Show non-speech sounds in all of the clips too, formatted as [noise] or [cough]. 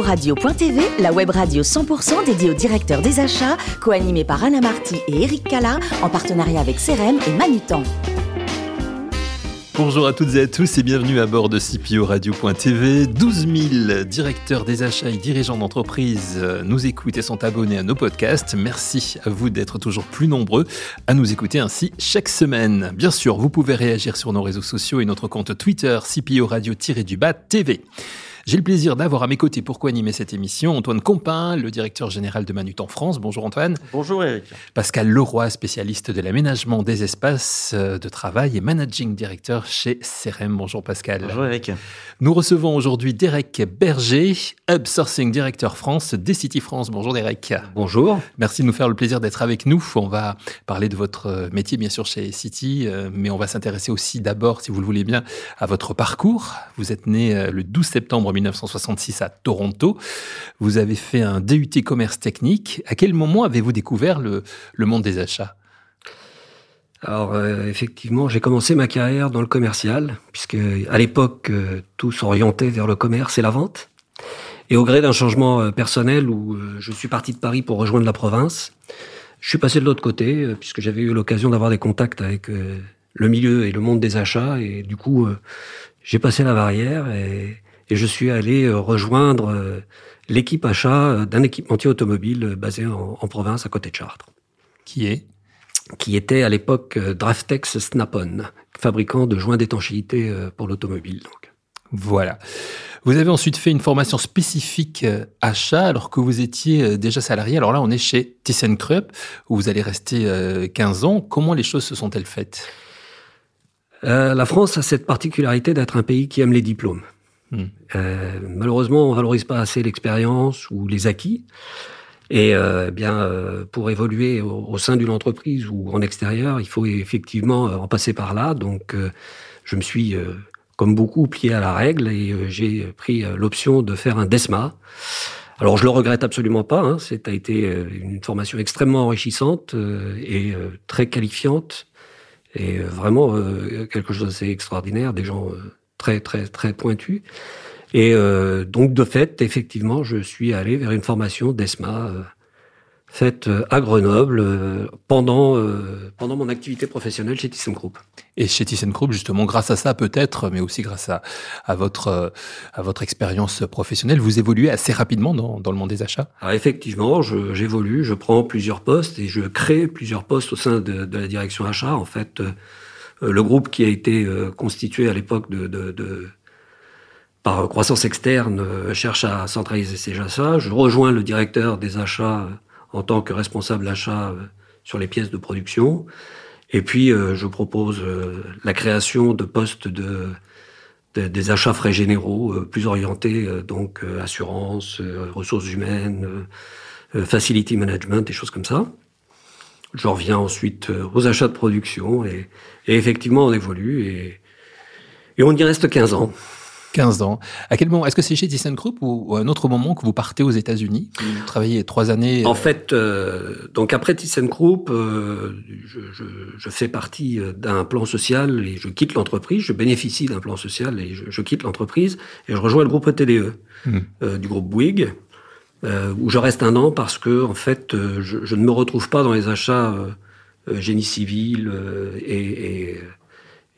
Radio.tv, la web radio 100% dédiée au directeur des achats, co-animée par Anna Marty et Eric Cala, en partenariat avec CRM et Manutan. Bonjour à toutes et à tous et bienvenue à bord de CPO Radio.tv. 12 000 directeurs des achats et dirigeants d'entreprise nous écoutent et sont abonnés à nos podcasts. Merci à vous d'être toujours plus nombreux à nous écouter ainsi chaque semaine. Bien sûr, vous pouvez réagir sur nos réseaux sociaux et notre compte Twitter CPO Radio-du-Bas TV. J'ai le plaisir d'avoir à mes côtés pour co-animer cette émission Antoine Compin, le directeur général de Manutan France. Bonjour Antoine. Bonjour Eric. Pascal Leroy, spécialiste de l'aménagement des espaces euh, de travail et managing director chez CRM. Bonjour Pascal. Bonjour Eric. Nous recevons aujourd'hui Derek Berger, Hub Sourcing Director France City France. Bonjour Derek. Bonjour. Merci de nous faire le plaisir d'être avec nous. On va parler de votre euh, métier bien sûr chez City, euh, mais on va s'intéresser aussi d'abord, si vous le voulez bien, à votre parcours. Vous êtes né le 12 septembre 1966 à Toronto. Vous avez fait un DUT commerce technique. À quel moment avez-vous découvert le, monde des achats? Alors euh, effectivement, j'ai commencé ma carrière dans le commercial, puisque à l'époque euh, tout s'orientait vers le commerce et la vente. Et au gré d'un changement euh, personnel où je suis parti de Paris pour rejoindre la province, je suis passé de l'autre côté, puisque j'avais eu l'occasion d'avoir des contacts avec le milieu et le monde des achats, et du coup j'ai passé la barrière et et je suis allé euh, rejoindre euh, l'équipe achat euh, d'un équipementier automobile basé en, province à côté de Chartres. Qui est? Qui était à l'époque Draftex Snap-on, fabricant de joints d'étanchéité pour l'automobile. Donc. Voilà. Vous avez ensuite fait une formation spécifique achat alors que vous étiez déjà salarié. Alors là, on est chez ThyssenKrupp où vous allez rester 15 ans. Comment les choses se sont-elles faites? La France a cette particularité d'être un pays qui aime les diplômes. Hmm. Euh, malheureusement, on valorise pas assez l'expérience ou les acquis. Et euh, eh bien, euh, pour évoluer au, sein d'une entreprise ou en extérieur, il faut effectivement en passer par là. Donc, je me suis, comme beaucoup, plié à la règle et j'ai pris l'option de faire un DESMA. Alors, je le regrette absolument pas. Hein. A été une formation extrêmement enrichissante et très qualifiante et vraiment quelque chose d'assez extraordinaire. Des gens très très très pointu. Et euh, donc de fait, effectivement, je suis allé vers une formation d'ESMA euh, faite euh, à Grenoble pendant pendant mon activité professionnelle chez ThyssenKrupp. Et chez ThyssenKrupp, justement, grâce à ça peut-être, mais aussi grâce à, à votre à votre expérience professionnelle, vous évoluez assez rapidement dans, dans le monde des achats? Alors effectivement, j'évolue, je, prends plusieurs postes et je crée plusieurs postes au sein de, de la direction achat. En fait, le groupe qui a été euh, constitué à l'époque de, par croissance externe euh, cherche à centraliser ses achats. Je rejoins le directeur des achats en tant que responsable achat sur les pièces de production. Et puis, je propose la création de postes de, des achats frais généraux plus orientés, donc assurance, ressources humaines, facility management, des choses comme ça. Je reviens ensuite euh, aux achats de production et, effectivement on évolue et, et on y reste 15 ans. 15 ans. À quel moment Est-ce que c'est chez ThyssenKrupp ou, ou à un autre moment que vous partez aux États-Unis Vous travaillez trois années. En fait, euh, donc après ThyssenKrupp, euh, je, je, je, fais partie d'un plan social et je quitte l'entreprise. Je bénéficie d'un plan social et je, je quitte l'entreprise et je rejoins le groupe TDE hmm. euh, du groupe Bouygues euh, où je reste un an parce que en fait, euh, je, je ne me retrouve pas dans les achats euh, euh génie civil et, et,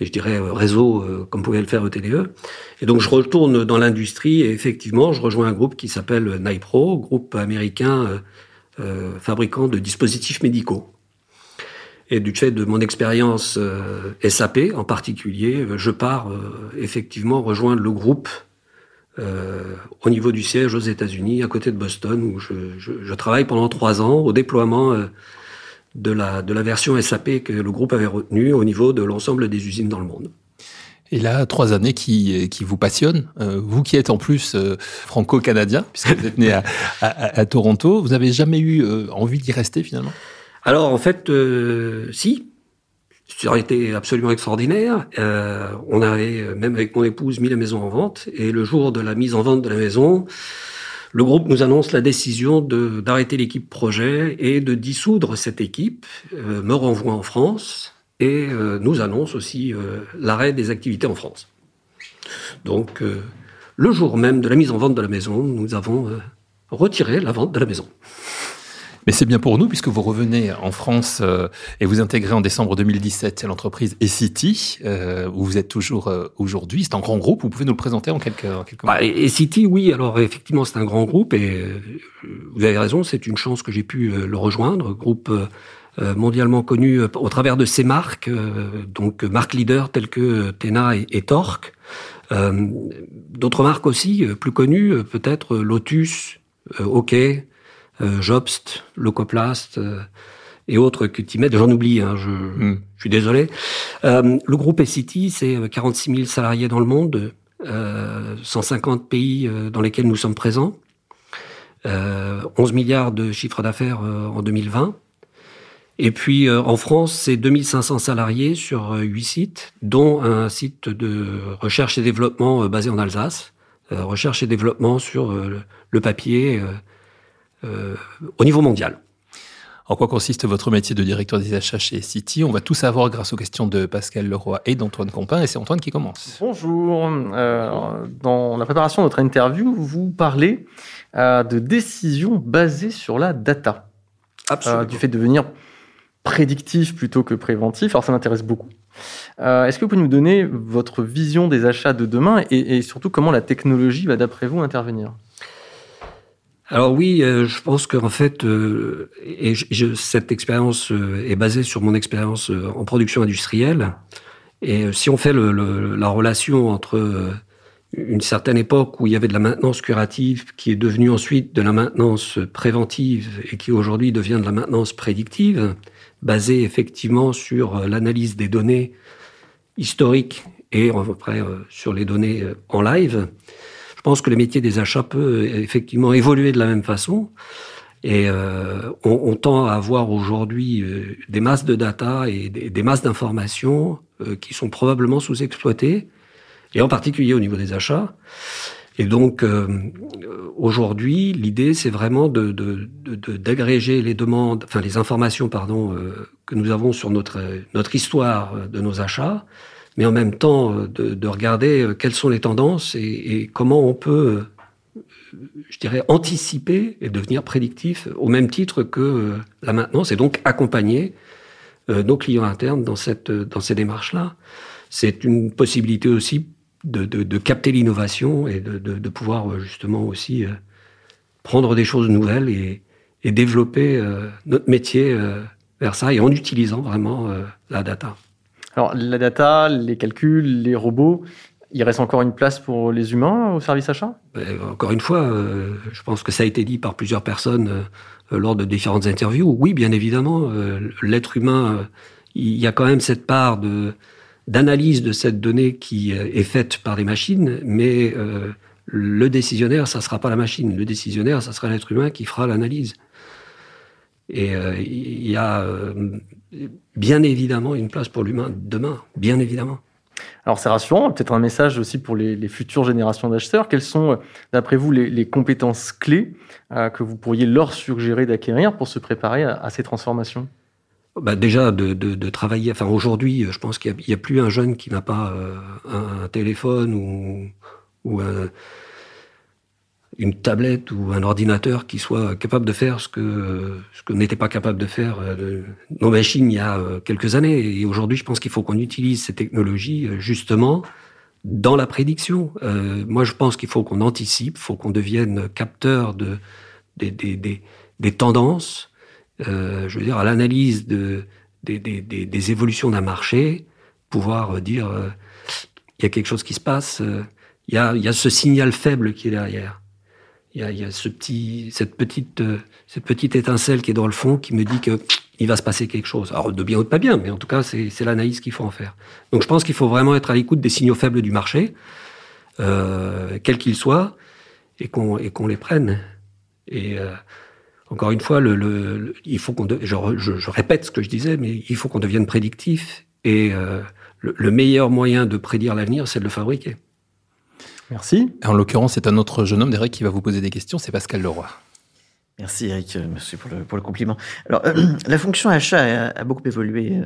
et, je dirais réseau comme pouvait le faire TDE. Et donc je retourne dans l'industrie et effectivement, je rejoins un groupe qui s'appelle Nipro, groupe américain fabricant de dispositifs médicaux. Et du fait de mon expérience SAP en particulier, je pars effectivement rejoindre le groupe euh, au niveau du siège aux États-Unis, à côté de Boston, où je, je, je travaille pendant trois ans au déploiement euh, de, la, de la version SAP que le groupe avait retenue au niveau de l'ensemble des usines dans le monde. Et là, trois années qui, qui vous passionnent. Euh, vous qui êtes en plus euh, franco-canadien, puisque vous êtes né à, à, à, Toronto, vous avez jamais eu envie d'y rester finalement? Alors en fait, si, ça aurait été absolument extraordinaire. Euh, on avait, même avec mon épouse, mis la maison en vente. Et le jour de la mise en vente de la maison, le groupe nous annonce la décision d'arrêter l'équipe projet et de dissoudre cette équipe, euh, me renvoie en France et euh, nous annonce aussi l'arrêt des activités en France. Donc, le jour même de la mise en vente de la maison, nous avons retiré la vente de la maison. Mais c'est bien pour nous puisque vous revenez en France euh, et vous intégrez en décembre 2017 l'entreprise Ecity, euh, où vous êtes toujours euh, aujourd'hui. C'est un grand groupe. Vous pouvez nous le présenter en quelques, en quelques mots bah, Ecity, oui. Alors effectivement, c'est un grand groupe et vous avez raison. C'est une chance que j'ai pu le rejoindre. Groupe mondialement connu au travers de ses marques, donc marques leaders telles que Tena et, et Torque. D'autres marques aussi plus connues, peut-être Lotus, OK. Euh, Jobst, Locoplast euh, et autres que tu mets, j'en oublie, hein, je, hmm. je, suis désolé. Euh, le groupe City, c'est 46 000 salariés dans le monde, 150 pays dans lesquels nous sommes présents, 11 milliards de chiffre d'affaires en 2020. Et puis en France, c'est 2500 salariés sur 8 sites, dont un site de recherche et développement basé en Alsace, recherche et développement sur le papier, euh, au niveau mondial. En quoi consiste votre métier de directeur des achats chez City On va tout savoir grâce aux questions de Pascal Leroy et d'Antoine Compin. Et c'est Antoine qui commence. Bonjour. Euh, dans la préparation de notre interview, vous parlez euh, de décisions basées sur la data. Absolument. du fait de devenir prédictif plutôt que préventif. Alors ça m'intéresse beaucoup. Est-ce que vous pouvez nous donner votre vision des achats de demain et, et surtout comment la technologie va d'après vous intervenir? Alors oui, euh, je pense qu'en fait, euh, cette expérience euh, est basée sur mon expérience en production industrielle. Et si on fait la relation entre une certaine époque où il y avait de la maintenance curative qui est devenue ensuite de la maintenance préventive et qui aujourd'hui devient de la maintenance prédictive, basée effectivement sur l'analyse des données historiques et après sur les données en live, je pense que le métier des achats peut effectivement évoluer de la même façon. Et euh, on, on, tend à avoir aujourd'hui euh, des masses de data et des, masses d'informations euh, qui sont probablement sous-exploitées, et en particulier au niveau des achats. Et donc euh, aujourd'hui, l'idée c'est vraiment de, d'agréger de, les demandes, enfin les informations pardon que nous avons sur notre notre histoire de nos achats, mais en même temps euh, de, de regarder euh, quelles sont les tendances et, et, comment on peut, euh, je dirais, anticiper et devenir prédictif au même titre que la maintenance et donc accompagner nos clients internes dans, cette, dans ces démarches-là. C'est une possibilité aussi de, de, de capter l'innovation et de, de, pouvoir justement aussi prendre des choses nouvelles et, et développer notre métier vers ça et en utilisant vraiment la data. Alors, la data, les calculs, les robots, il reste encore une place pour les humains au service achat? Ben, Encore une fois, euh, je pense que ça a été dit par plusieurs personnes euh, lors de différentes interviews. Oui, bien évidemment, euh, l'être humain, il y a quand même cette part d'analyse de cette donnée qui est faite par les machines, mais le décisionnaire, ça sera pas la machine. Le décisionnaire, ça sera l'être humain qui fera l'analyse. Et il y a bien évidemment une place pour l'humain demain, bien évidemment. Alors c'est rassurant, peut-être un message aussi pour les, futures générations d'acheteurs. Quelles sont, d'après vous, les, compétences clés euh, que vous pourriez leur suggérer d'acquérir pour se préparer à, ces transformations? Bah déjà de, travailler. Enfin aujourd'hui, je pense qu'il n'y a, plus un jeune qui n'a pas euh, un, téléphone ou, ou un, une tablette ou un ordinateur qui soit capable de faire ce que ce que n'était pas capable de faire euh, nos machines il y a euh, quelques années. Et aujourd'hui, je pense qu'il faut qu'on utilise ces technologies euh, justement dans la prédiction. moi, je pense qu'il faut qu'on anticipe, faut qu'on devienne capteur de des, des, des, tendances. je veux dire, à l'analyse de des, des, des, évolutions d'un marché, pouvoir dire il y a quelque chose qui se passe. Il y a, il y a ce signal faible qui est derrière il y a, y a, ce petit, cette petite, euh, cette petite étincelle qui est dans le fond qui me dit que il va se passer quelque chose. Alors de bien ou de pas bien, mais en tout cas c'est l'analyse qu'il faut en faire. Donc je pense qu'il faut vraiment être à l'écoute des signaux faibles du marché, euh, quels qu'ils soient, et qu'on qu'on les prenne. Et euh, encore une fois, le, le, il faut qu'on, je, je, je, répète ce que je disais, mais il faut qu'on devienne prédictif. Et euh, le, le meilleur moyen de prédire l'avenir, c'est de le fabriquer. Merci. En l'occurrence, c'est un autre jeune homme, Derek, qui va vous poser des questions, c'est Pascal Leroy. Merci Eric, euh, merci pour le, pour le compliment. Alors, euh, [clears throat] la fonction achat a, beaucoup évolué euh,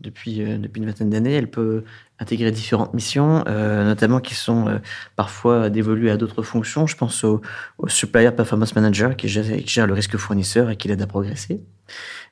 depuis, depuis une vingtaine d'années. Elle peut intégrer différentes missions, notamment qui sont parfois dévolues à d'autres fonctions. Je pense au, Supplier Performance Manager qui gère, qui gère, le risque fournisseur et qui l'aide à progresser.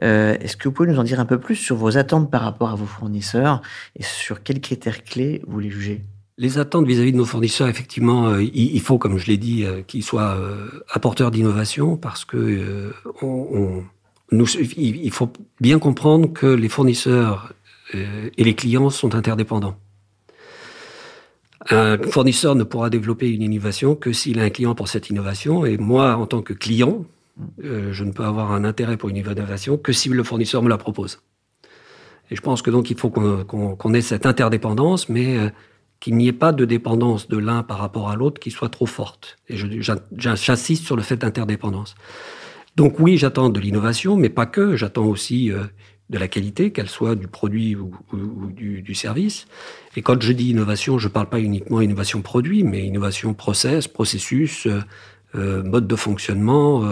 Est-ce que vous pouvez nous en dire un peu plus sur vos attentes par rapport à vos fournisseurs et sur quels critères clés vous les jugez? Les attentes vis-à-vis de nos fournisseurs, effectivement, euh, il, faut, comme je l'ai dit, euh, qu'ils soient euh, apporteurs d'innovation parce que il faut bien comprendre que les fournisseurs et les clients sont interdépendants. Un fournisseur ne pourra développer une innovation que s'il a un client pour cette innovation. Et moi, en tant que client, je ne peux avoir un intérêt pour une innovation que si le fournisseur me la propose. Et je pense que donc il faut qu'on ait cette interdépendance, mais qu'il n'y ait pas de dépendance de l'un par rapport à l'autre qui soit trop forte. Et j'insiste sur le fait d'interdépendance. Donc oui, j'attends de l'innovation, mais pas que. J'attends aussi euh, de la qualité, qu'elle soit du produit ou, du, service. Et quand je dis innovation, je ne parle pas uniquement innovation produit, mais innovation process, processus, euh, euh, mode de fonctionnement,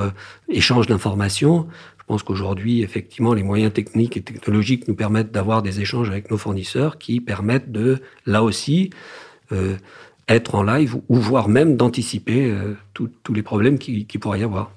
échange d'informations. Je pense qu'aujourd'hui, effectivement, les moyens techniques et technologiques nous permettent d'avoir des échanges avec nos fournisseurs qui permettent de, là aussi, euh, être en live ou voire même d'anticiper euh, tous les problèmes qui, qui pourrait y avoir.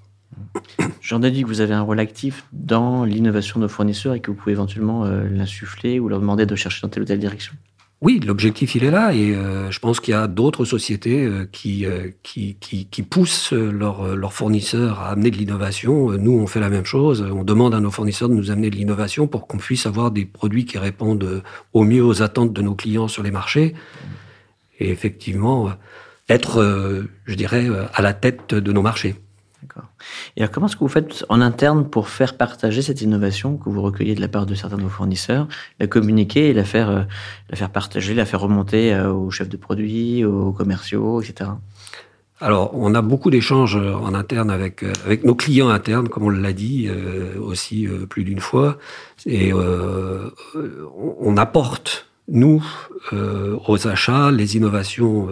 J'en ai dit que vous avez un rôle actif dans l'innovation de nos fournisseurs et que vous pouvez éventuellement euh, l'insuffler ou leur demander de chercher dans telle ou telle direction. Oui, l'objectif il est là et euh, je pense qu'il y a d'autres sociétés euh, qui, euh, qui, qui, qui, poussent leurs leur fournisseurs à amener de l'innovation. Nous, on fait la même chose. On demande à nos fournisseurs de nous amener de l'innovation pour qu'on puisse avoir des produits qui répondent au mieux aux attentes de nos clients sur les marchés. Et effectivement, être, je dirais, à la tête de nos marchés. D'accord. Et alors, comment est-ce que vous faites en interne pour faire partager cette innovation que vous recueillez de la part de certains de vos fournisseurs, la communiquer la faire, euh, la faire partager, la faire remonter euh, aux chefs de produits, aux commerciaux, etc. Alors, on a beaucoup d'échanges euh, en interne avec avec nos clients internes, comme on l'a dit aussi plus d'une fois, et on apporte nous aux achats les innovations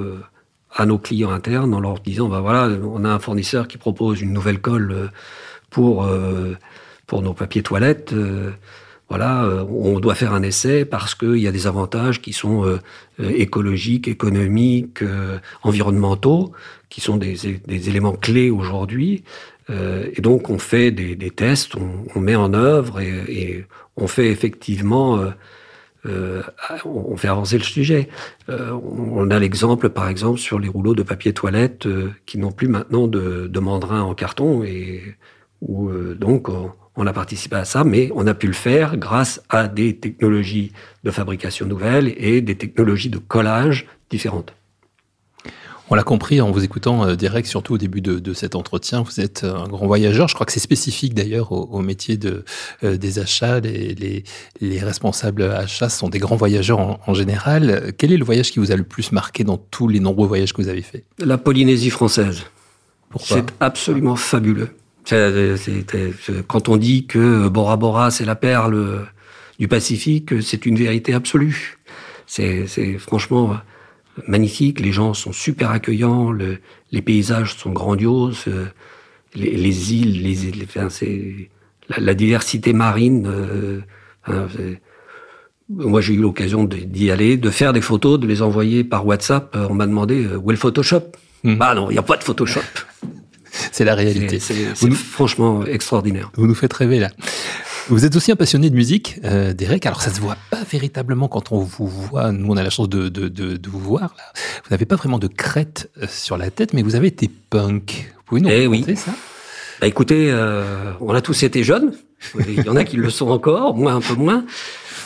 à nos clients internes en leur disant ben voilà, on a un fournisseur qui propose une nouvelle colle euh, pour euh, pour nos papiers toilettes. Euh, voilà, on doit faire un essai parce qu'il y a des avantages qui sont écologiques, économiques, environnementaux, qui sont des, des éléments clés aujourd'hui. et donc on fait des, des tests, on, met en œuvre et on fait effectivement euh, on fait avancer le sujet. Euh, on a l'exemple, par exemple, sur les rouleaux de papier toilette euh, qui n'ont plus maintenant de, de mandrin en carton et où donc on, a participé à ça, mais on a pu le faire grâce à des technologies de fabrication nouvelles et des technologies de collage différentes. On l'a compris en vous écoutant euh, direct, surtout au début de, cet entretien. Vous êtes un grand voyageur. Je crois que c'est spécifique d'ailleurs au, métier de, euh, des achats. Les, les, responsables achats sont des grands voyageurs en, général. Quel est le voyage qui vous a le plus marqué dans tous les nombreux voyages que vous avez faits? La Polynésie française. Pourquoi? C'est absolument fabuleux. quand on dit que Bora Bora, c'est la perle du Pacifique, c'est une vérité absolue. C'est franchement magnifique, les gens sont super accueillants, le, les paysages sont grandioses, euh, les, les, îles, les, les enfin, c'est la, la, diversité marine. Euh, moi, j'ai eu l'occasion d'y aller, de faire des photos, de les envoyer par WhatsApp. Euh, on m'a demandé où est le Photoshop. Hmm. Bah non, il n'y a pas de Photoshop. [laughs] c'est la réalité. C'est franchement extraordinaire. Vous nous faites rêver là. Vous êtes aussi un passionné de musique, euh, Derek. Alors ça se voit pas véritablement quand on vous voit. Nous, on a la chance de, de, de, de vous voir là. Vous n'avez pas vraiment de crête euh, sur la tête, mais vous avez été punk. Vous pouvez nous eh raconter ça? Bah écoutez, euh, on a tous été jeunes. Il y en a qui le sont encore, moi un peu moins.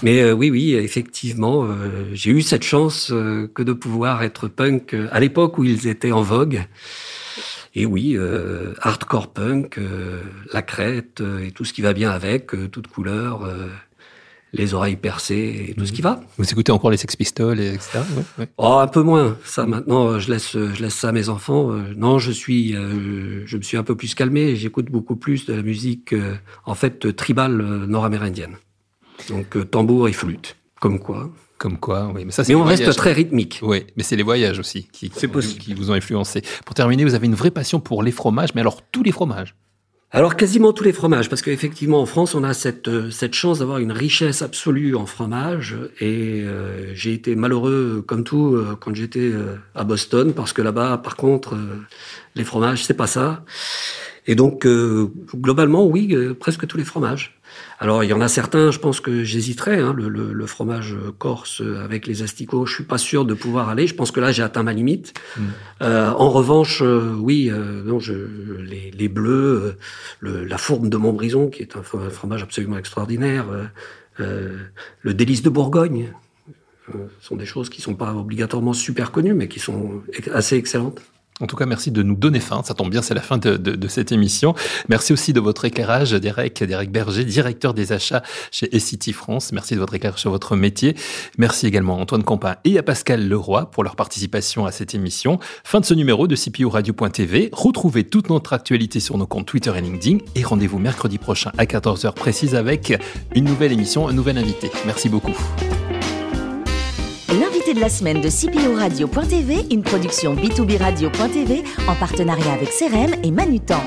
Mais euh, oui, oui, effectivement, euh, j'ai eu cette chance que de pouvoir être punk à l'époque où ils étaient en vogue. Et oui, euh, hardcore punk, euh, la crête euh, et tout ce qui va bien avec, toute couleur, les oreilles percées et tout ce qui va. Vous écoutez encore les Sex Pistols, et etc. Oh, un peu moins. Ça, maintenant, je laisse, je laisse ça à mes enfants. non, je suis, je me suis un peu plus calmé. J'écoute beaucoup plus de la musique, en fait, tribale nord-amérindienne. Donc tambour et flûte, comme quoi. Comme quoi, oui. Mais, ça, mais on reste très rythmique. Oui, mais c'est les voyages aussi qui, qui, vous ont influencé. Pour terminer, vous avez une vraie passion pour les fromages, mais alors tous les fromages. alors quasiment tous les fromages, parce qu'effectivement en France on a cette, euh, cette chance d'avoir une richesse absolue en fromage, et euh, j'ai été malheureux comme tout euh, quand j'étais à Boston, parce que là-bas par contre les fromages c'est pas ça. Et donc globalement oui, presque tous les fromages. Alors il y en a certains, je pense que j'hésiterais. Hein, le, le, le, fromage corse avec les asticots, je suis pas sûr de pouvoir aller. Je pense que là j'ai atteint ma limite. Mm. Euh, en revanche, euh, oui, euh, non, je, les, les bleus, euh, la fourme de Montbrison, qui est un fromage absolument extraordinaire, le délice de Bourgogne, sont des choses qui sont pas obligatoirement super connues, mais qui sont assez excellentes. En tout cas, merci de nous donner fin. Ça tombe bien, c'est la fin de, cette émission. Merci aussi de votre éclairage, Derek, Derek Berger, directeur des achats chez Essity France. Merci de votre éclairage sur votre métier. Merci également à Antoine Campin et à Pascal Leroy pour leur participation à cette émission. Fin de ce numéro de CPO Radio.tv. Retrouvez toute notre actualité sur nos comptes Twitter et LinkedIn et rendez-vous mercredi prochain à 14h précise avec une nouvelle émission, un nouvel invité. Merci beaucoup de la semaine de CPO Radio.tv, une production B2B Radio.tv en partenariat avec CRM et Manutan.